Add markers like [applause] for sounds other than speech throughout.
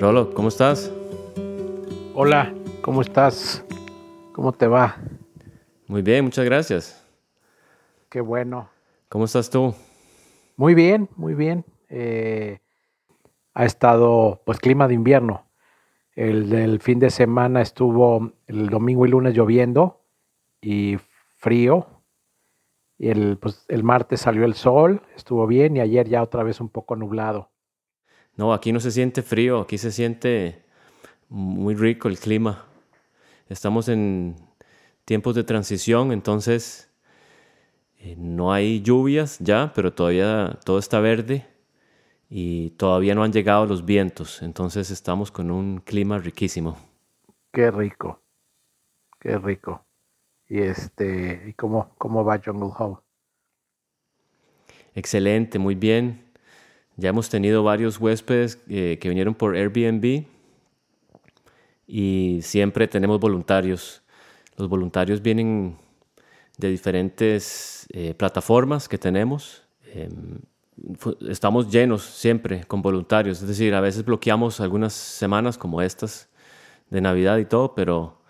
Rolo, ¿cómo estás? Hola, ¿cómo estás? ¿Cómo te va? Muy bien, muchas gracias. Qué bueno. ¿Cómo estás tú? Muy bien, muy bien. Eh, ha estado, pues, clima de invierno. El del fin de semana estuvo el domingo y lunes lloviendo y frío. Y el, pues, el martes salió el sol, estuvo bien y ayer ya otra vez un poco nublado. No, aquí no se siente frío, aquí se siente muy rico el clima. Estamos en tiempos de transición, entonces eh, no hay lluvias ya, pero todavía todo está verde y todavía no han llegado los vientos, entonces estamos con un clima riquísimo. Qué rico, qué rico. Y este, ¿y cómo, cómo va Jungle Home? Excelente, muy bien. Ya hemos tenido varios huéspedes eh, que vinieron por Airbnb y siempre tenemos voluntarios. Los voluntarios vienen de diferentes eh, plataformas que tenemos. Em, estamos llenos siempre con voluntarios, es decir, a veces bloqueamos algunas semanas como estas de Navidad y todo, pero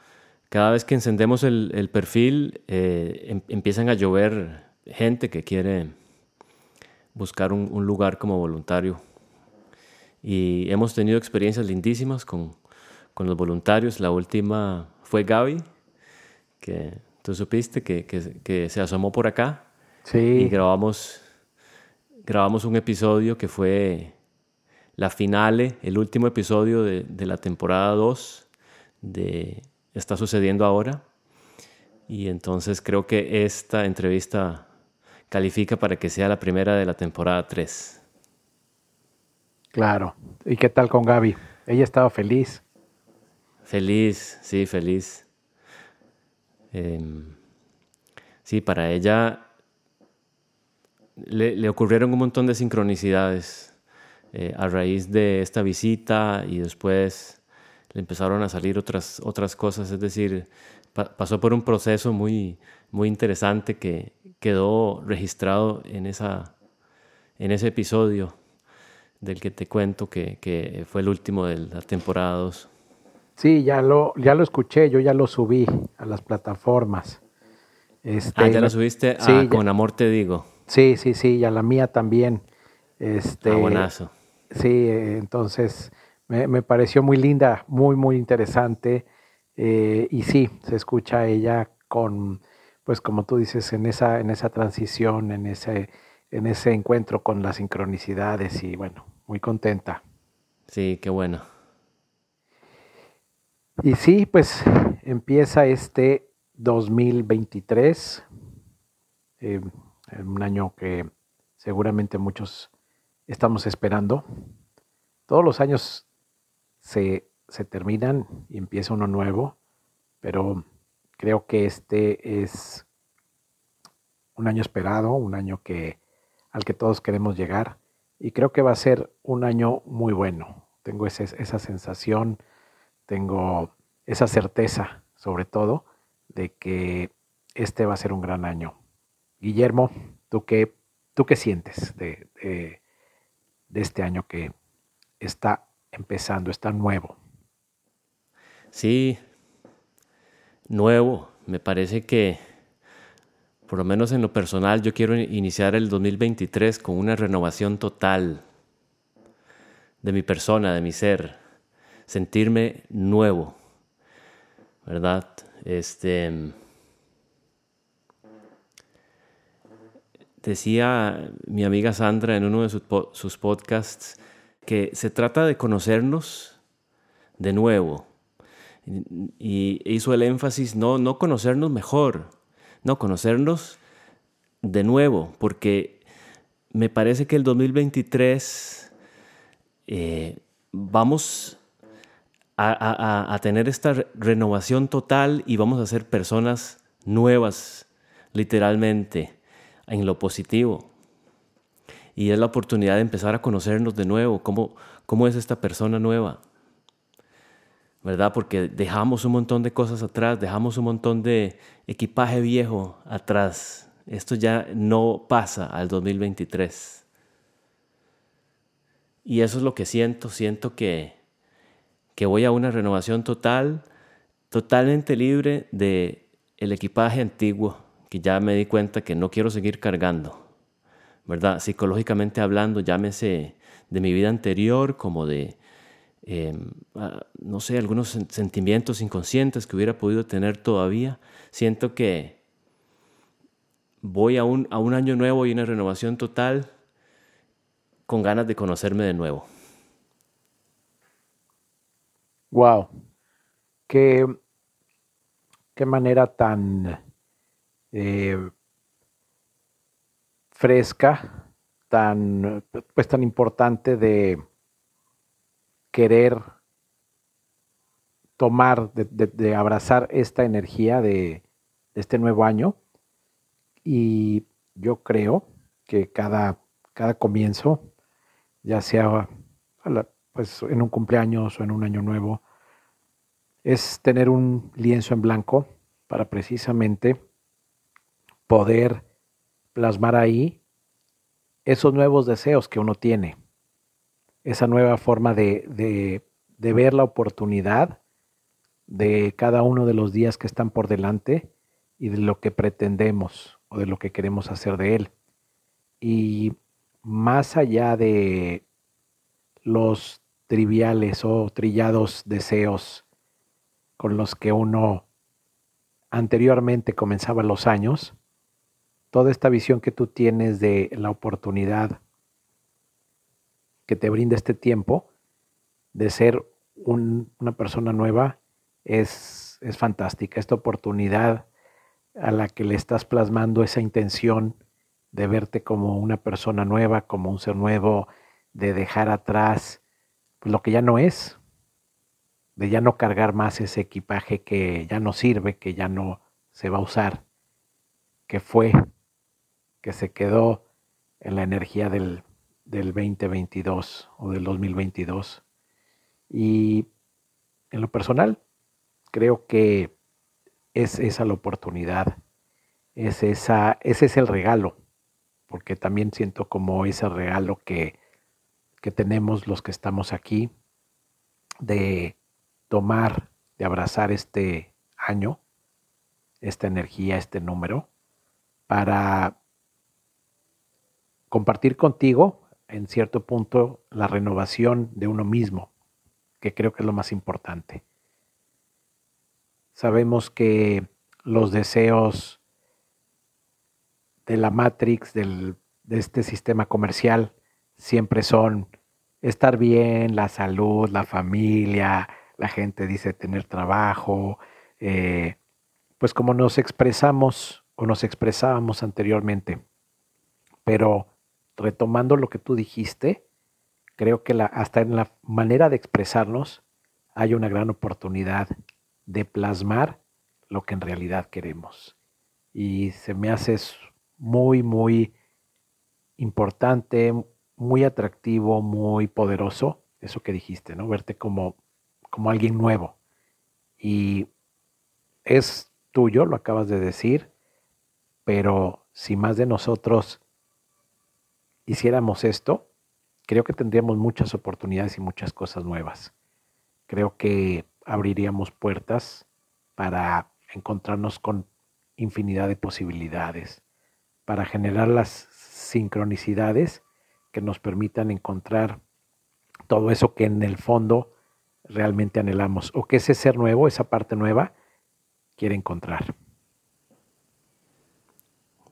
cada vez que encendemos el, perfil eh, em, empiezan a llover gente que quiere buscar un, lugar como voluntario. Y hemos tenido experiencias lindísimas con, con los voluntarios. La última fue Gaby, que tú supiste que, que, se asomó por acá. Sí. Y grabamos grabamos un episodio que fue la finale, el último episodio de, la temporada 2 de Está sucediendo ahora. Y entonces creo que esta entrevista califica para que sea la primera de la temporada 3. Claro. ¿Y qué tal con Gaby? Ella estaba feliz. Feliz, sí, feliz. Em, sí, para ella le, ocurrieron un montón de sincronicidades eh, a raíz de esta visita y después le empezaron a salir otras, otras cosas, es decir, pasó por un proceso muy, muy interesante que quedó registrado en, esa, en ese episodio del que te cuento que, que fue el último de la temporada 2. Sí, ya lo, ya lo escuché, yo ya lo subí a las plataformas. Este, ah, ya lo subiste a Con Amor Te Digo. Sí, sí, sí, y a la mía también. Este, ah, buenazo. Sí, entonces me, pareció muy linda, muy, muy interesante. Eh, y sí, se escucha ella con, pues como tú dices, en esa, en esa transición, en ese, en ese encuentro con las sincronicidades y bueno, muy contenta. Sí, qué bueno. Y sí, pues empieza este 2023 un año que seguramente muchos estamos esperando. Todos los años se, terminan y empieza uno nuevo, pero creo que este es un año esperado, un año que, al que todos queremos llegar y creo que va a ser un año muy bueno. Tengo esa sensación, tengo esa certeza sobre todo de que este va a ser un gran año. Guillermo, ¿tú qué, tú qué sientes de, este año que está empezando, está nuevo? Sí, nuevo. Me parece que, por lo menos en lo personal, yo quiero iniciar el 2023 con una renovación total de mi persona, de mi ser, sentirme nuevo, ¿verdad? Este Decía mi amiga Sandra en uno de sus, podcasts que se trata de conocernos de nuevo. Y hizo el énfasis, no, no conocernos mejor, no conocernos de nuevo, porque me parece que el 2023 eh, vamos a, a, tener esta renovación total y vamos a ser personas nuevas, literalmente en lo positivo. Y es la oportunidad de empezar a conocernos de nuevo, cómo, cómo es esta persona nueva. ¿Verdad? Porque dejamos un montón de cosas atrás, dejamos un montón de equipaje viejo atrás. Esto ya no pasa al 2023. Y eso es lo que siento, siento que que voy a una renovación total, totalmente libre de el equipaje antiguo, que ya me di cuenta que no quiero seguir cargando, ¿verdad? Psicológicamente hablando, llámese de mi vida anterior como de, em, no sé, algunos sentimientos inconscientes que hubiera podido tener todavía. Siento que voy a un, a un año nuevo y una renovación total con ganas de conocerme de nuevo. Wow. Qué, qué manera tan eh, fresca, tan, pues tan importante de querer tomar, de, abrazar esta energía de, este nuevo año. Y yo creo que cada, cada comienzo, ya sea pues, en un cumpleaños o en un año nuevo, es tener un lienzo en blanco para precisamente poder plasmar ahí esos nuevos deseos que uno tiene, esa nueva forma de, de, ver la oportunidad de cada uno de los días que están por delante y de lo que pretendemos o de lo que queremos hacer de él. Y más allá de los triviales o trillados deseos con los que uno anteriormente comenzaba los años, toda esta visión que tú tienes de la oportunidad que te brinda este tiempo de ser una persona nueva es, es fantástica. Esta oportunidad a la que le estás plasmando esa intención de verte como una persona nueva, como un ser nuevo, de dejar atrás lo que ya no es, de ya no cargar más ese equipaje que ya no sirve, que ya no se va a usar, que fue, que se quedó en la energía del, del 2022 o del 2022. Y en lo personal, creo que es esa la oportunidad, es esa, ese es el regalo, porque también siento como ese regalo que, que tenemos los que estamos aquí, de tomar, de abrazar este año, esta energía, este número, para compartir contigo, en cierto punto, la renovación de uno mismo, que creo que es lo más importante. Sabemos que los deseos de la Matrix, de este sistema comercial, siempre son estar bien, la salud, la familia, la gente dice tener trabajo, eh, pues como nos expresamos o nos expresábamos anteriormente. Pero retomando lo que tú dijiste, creo que hasta en la manera de expresarnos hay una gran oportunidad de plasmar lo que en realidad queremos. Y se me hace muy, muy importante, muy atractivo, muy poderoso, eso que dijiste, ¿no? Verte como como alguien nuevo. Y es tuyo, lo acabas de decir, pero si más de nosotros hiciéramos esto, creo que tendríamos muchas oportunidades y muchas cosas nuevas. Creo que abriríamos puertas para encontrarnos con infinidad de posibilidades, para generar las sincronicidades que nos permitan encontrar todo eso que en el fondo realmente anhelamos o que ese ser nuevo, esa parte nueva, quiere encontrar.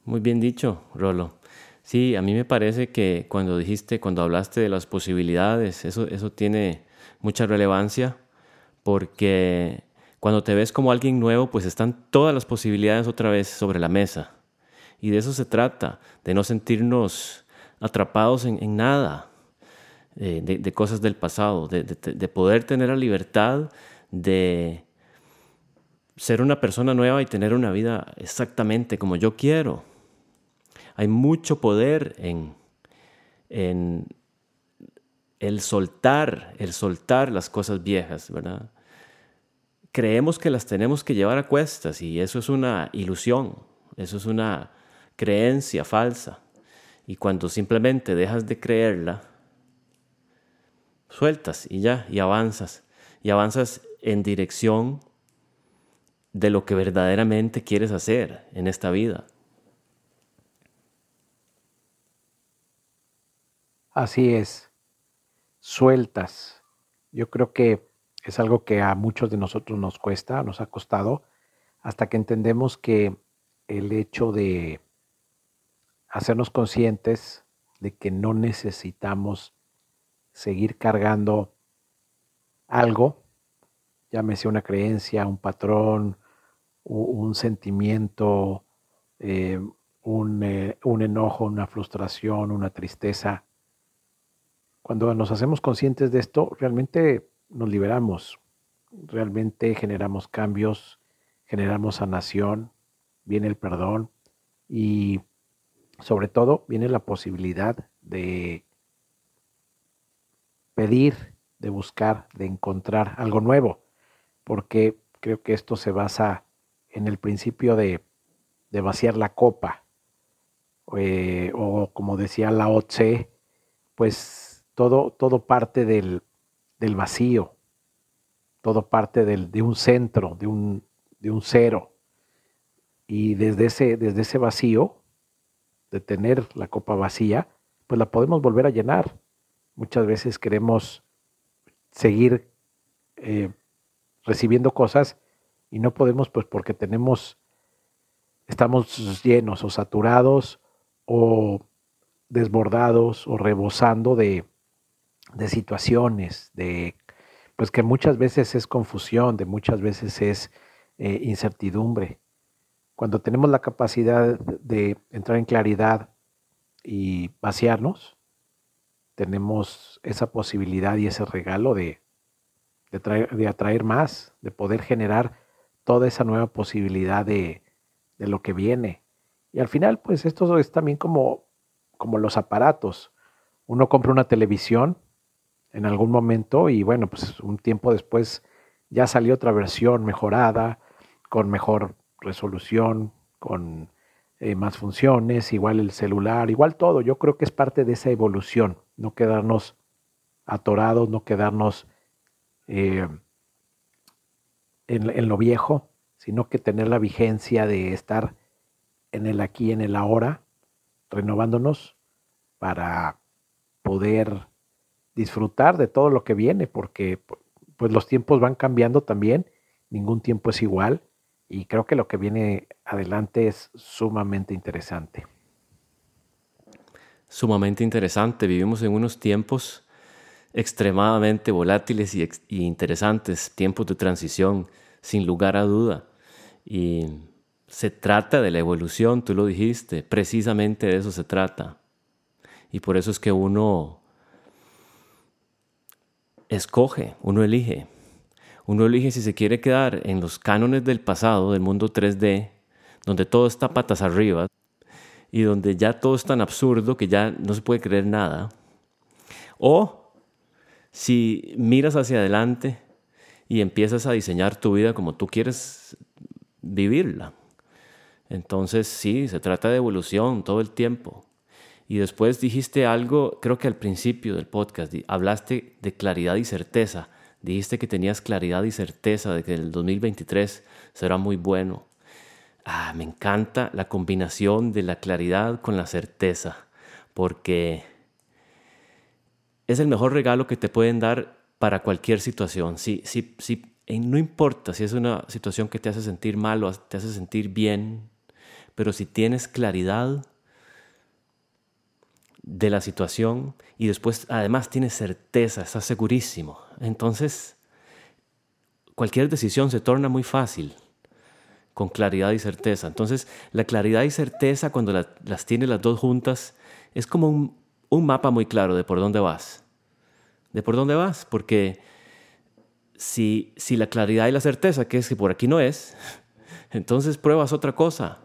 Muy bien dicho, Rolo. Sí, a mí me parece que cuando dijiste, cuando hablaste de las posibilidades, eso, eso tiene mucha relevancia porque cuando te ves como alguien nuevo, pues están todas las posibilidades otra vez sobre la mesa. Y de eso se trata, de no sentirnos atrapados en, nada, eh, de, cosas del pasado, de, poder tener la libertad de ser una persona nueva y tener una vida exactamente como yo quiero. Hay mucho poder en, en el soltar, el soltar las cosas viejas, ¿verdad? Creemos que las tenemos que llevar a cuestas y eso es una ilusión, eso es una creencia falsa. Y cuando simplemente dejas de creerla, sueltas y ya, y avanzas. y avanzas en dirección de lo que verdaderamente quieres hacer en esta vida. Así es, sueltas. Yo creo que es algo que a muchos de nosotros nos cuesta, nos ha costado, hasta que entendemos que el hecho de hacernos conscientes de que no necesitamos seguir cargando algo, llámese una creencia, un patrón, un sentimiento, eh, eh, un enojo, una frustración, una tristeza. Cuando nos hacemos conscientes de esto, realmente nos liberamos, realmente generamos cambios, generamos sanación, viene el perdón y sobre todo viene la posibilidad de pedir, de buscar, de encontrar algo nuevo, porque creo que esto se basa en el principio de, vaciar la copa, eh, o como decía la Tse, pues todo, todo parte del, vacío, todo parte de un centro, de un, de un cero. Y desde ese, desde ese vacío de tener la copa vacía, pues la podemos volver a llenar. Muchas veces queremos seguir eh, recibiendo cosas y no podemos pues porque tenemos, estamos llenos o saturados o desbordados o rebosando de, de situaciones, de pues que muchas veces es confusión, de muchas veces es eh, incertidumbre. Cuando tenemos la capacidad de entrar en claridad y vaciarnos, tenemos esa posibilidad y ese regalo de, de, atraer más, de poder generar toda esa nueva posibilidad de, de, lo que viene. Y al final, pues esto es también como, como los aparatos. Uno compra una televisión en algún momento y bueno, pues un tiempo después ya salió otra versión mejorada, con mejor resolución, con eh, más funciones, igual el celular, igual todo. Yo creo que es parte de esa evolución, no quedarnos atorados, no quedarnos eh, en, lo viejo, sino que tener la vigencia de estar en el aquí, en el ahora, renovándonos para poder disfrutar de todo lo que viene, porque pues los tiempos van cambiando también, ningún tiempo es igual y creo que lo que viene adelante es sumamente interesante. Sumamente interesante. Vivimos en unos tiempos extremadamente volátiles y, interesantes, tiempos de transición, sin lugar a duda. Y se trata de la evolución, tú lo dijiste, precisamente de eso se trata. Y por eso es que uno escoge, uno elige uno elige si se quiere quedar en los cánones del pasado, del mundo 3D, donde todo está patas arriba y donde ya todo es tan absurdo que ya no se puede creer nada. O si miras hacia adelante y empiezas a diseñar tu vida como tú quieres vivirla. Entonces sí, se trata de evolución todo el tiempo. Y después dijiste algo, creo que al principio del podcast, hablaste de claridad y certeza. Dijiste que tenías claridad y certeza de que el 2023 será muy bueno. Ah, me encanta la combinación de la claridad con la certeza, porque es el mejor regalo que te pueden dar para cualquier situación. Si, si, si, no importa si es una situación que te hace sentir mal o te hace sentir bien, pero si tienes claridad, de la situación y después además tienes certeza, estás segurísimo. Entonces, cualquier decisión se torna muy fácil con claridad y certeza. Entonces, la claridad y certeza cuando las tienes las dos juntas es como un, un mapa muy claro de por dónde vas. De por dónde vas, porque si, si la claridad y la certeza, que es que por aquí no es, [laughs] entonces pruebas otra cosa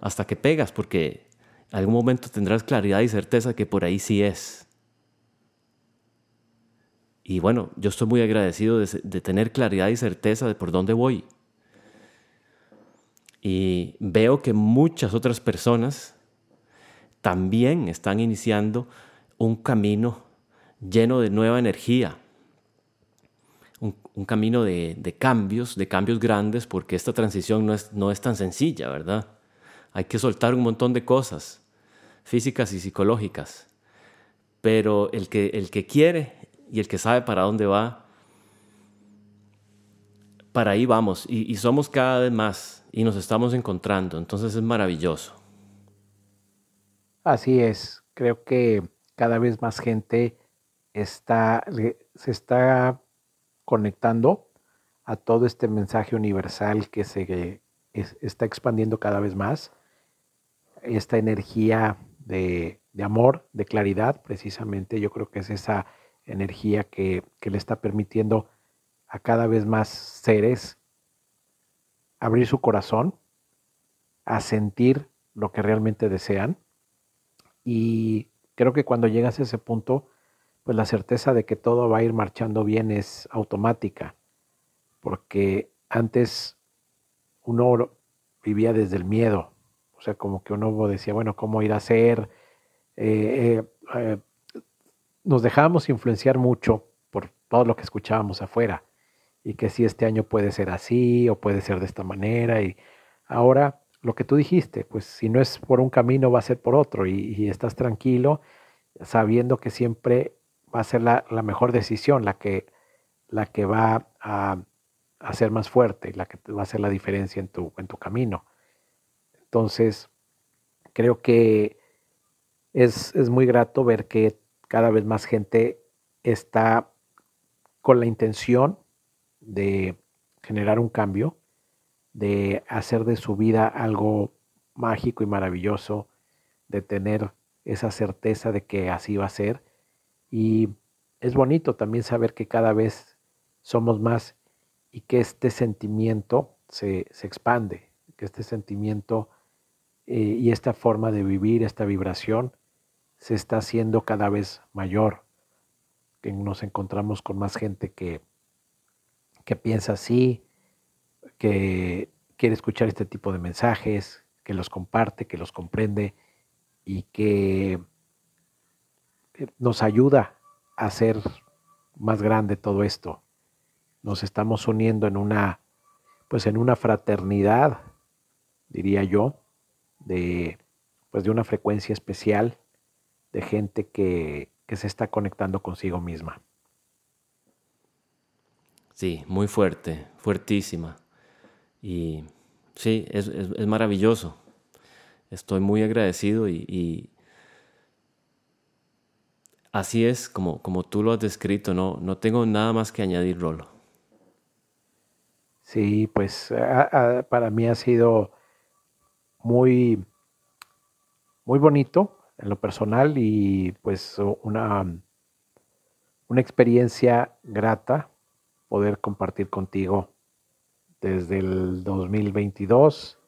hasta que pegas, porque algún momento tendrás claridad y certeza que por ahí sí es. Y bueno, yo estoy muy agradecido de, tener claridad y certeza de por dónde voy. Y veo que muchas otras personas también están iniciando un camino lleno de nueva energía. un, camino de, cambios, de cambios grandes, porque esta transición no es, no es tan sencilla, ¿verdad? Hay que soltar un montón de cosas, físicas y psicológicas. Pero el que, el que quiere y el que sabe para dónde va, para ahí vamos. Y, somos cada vez más y nos estamos encontrando. Entonces es maravilloso. Así es. Creo que cada vez más gente está, se está conectando a todo este mensaje universal que se está expandiendo cada vez más. Esta energía de, amor, de claridad, precisamente, yo creo que es esa energía que, que le está permitiendo a cada vez más seres abrir su corazón, a sentir lo que realmente desean. Y creo que cuando llegas a ese punto, pues la certeza de que todo va a ir marchando bien es automática, porque antes uno vivía desde el miedo, o sea, como que uno decía, bueno, ¿cómo ir a hacer? Eh, eh, eh, nos dejábamos influenciar mucho por todo lo que escuchábamos afuera y que si este año puede ser así o puede ser de esta manera y ahora lo que tú dijiste, pues si no es por un camino va a ser por otro y estás tranquilo sabiendo que siempre va a ser la, mejor decisión, la que, la que va a, ser más fuerte, la que va a hacer la diferencia en tu, en tu camino. Entonces, creo que es, es muy grato ver que cada vez más gente está con la intención de generar un cambio, de hacer de su vida algo mágico y maravilloso, de tener esa certeza de que así va a ser. Y es bonito también saber que cada vez somos más y que este sentimiento se, expande, que este sentimiento eh, y esta forma de vivir, esta vibración, se está haciendo cada vez mayor, que nos encontramos con más gente que, que piensa así, que quiere escuchar este tipo de mensajes, que los comparte, que los comprende y que nos ayuda a hacer más grande todo esto. Nos estamos uniendo en una, pues en una fraternidad, diría yo, de, pues de una frecuencia especial de gente que, que se está conectando consigo misma. Sí, muy fuerte, fuertísima. Y sí, es, es, maravilloso. Estoy muy agradecido y, Así es como, como tú lo has descrito, no, no tengo nada más que añadir, Rolo. Sí, pues para mí ha sido muy, muy bonito en lo personal y pues una, una experiencia grata poder compartir contigo desde el 2022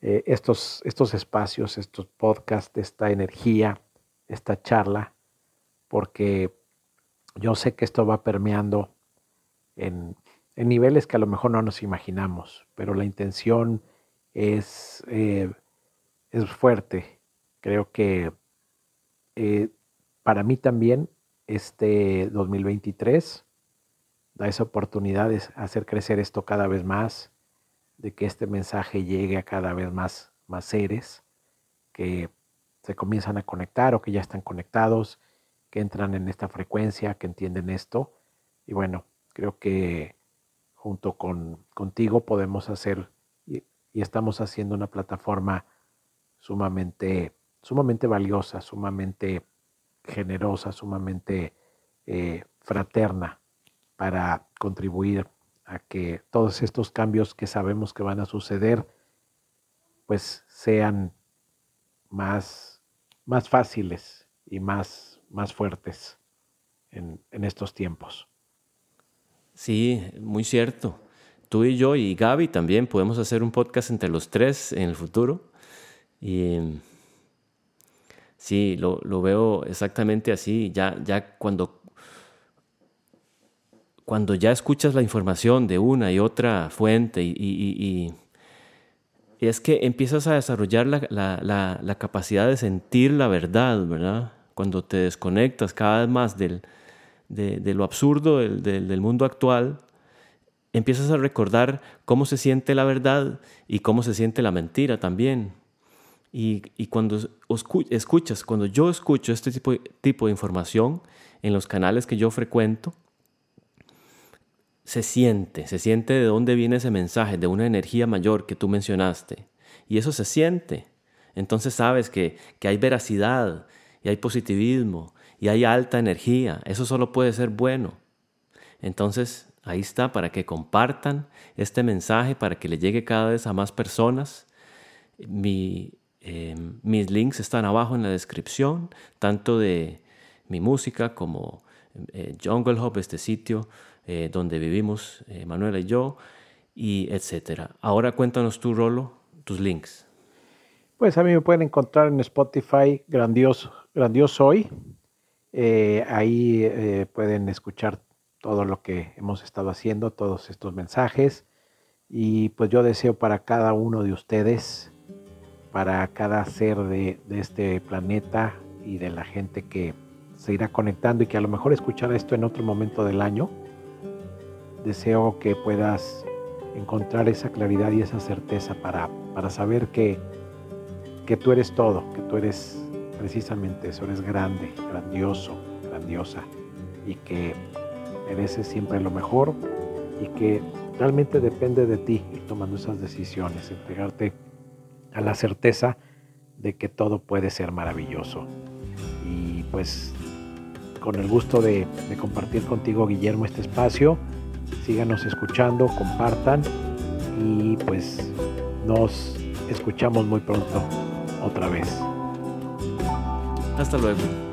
eh, estos, estos espacios, estos podcasts, esta energía, esta charla porque yo sé que esto va permeando en, niveles que a lo mejor no nos imaginamos, pero la intención es, eh, es fuerte. Creo que eh, para mí también este 2023 da esa oportunidad de hacer crecer esto cada vez más, de que este mensaje llegue a cada vez más, más seres que se comienzan a conectar o que ya están conectados que entran en esta frecuencia, que entienden esto. Y bueno, creo que junto con, contigo podemos hacer y, estamos haciendo una plataforma sumamente, sumamente valiosa, sumamente generosa, sumamente eh, fraterna para contribuir a que todos estos cambios que sabemos que van a suceder, pues sean más, más fáciles y más más fuertes en, estos tiempos. Sí, muy cierto. Tú y yo y Gaby también podemos hacer un podcast entre los tres en el futuro. Y sí, lo, veo exactamente así. Ya, ya cuando, cuando ya escuchas la información de una y otra fuente y, es que empiezas a desarrollar la, la, capacidad de sentir la verdad, ¿verdad? cuando te desconectas cada vez más del, de, lo absurdo del, mundo actual, empiezas a recordar cómo se siente la verdad y cómo se siente la mentira también. Y, cuando escuchas, cuando yo escucho este tipo, tipo de información en los canales que yo frecuento, se siente, se siente de dónde viene ese mensaje, de una energía mayor que tú mencionaste. Y eso se siente. Entonces sabes que, que hay veracidad y hay positivismo y hay alta energía. Eso solo puede ser bueno. Entonces ahí está para que compartan este mensaje, para que le llegue cada vez a más personas. Em, mis links están abajo en la descripción, tanto de mi música como eh, Jungle Hub, este sitio eh, donde vivimos eh, Manuela y yo, y etcétera. Ahora cuéntanos tú, Rolo, tus links. Pues a mí me pueden encontrar en Spotify Grandioso, Grandioso Hoy. Ahí pueden escuchar todo lo que hemos estado haciendo, todos estos mensajes. Y pues yo deseo para cada uno de ustedes, para cada ser de, este planeta y de la gente que se irá conectando y que a lo mejor escuchará esto en otro momento del año, deseo que puedas encontrar esa claridad y esa certeza para, para saber que, que tú eres todo, que tú eres precisamente eso, eres grande, grandioso, grandiosa y que mereces siempre lo mejor y que realmente depende de ti ir tomando esas decisiones, entregarte a la certeza de que todo puede ser maravilloso. Y pues con el gusto de, de compartir contigo, Guillermo, este espacio síganos escuchando, compartan y pues nos escuchamos muy pronto otra vez. Hasta luego.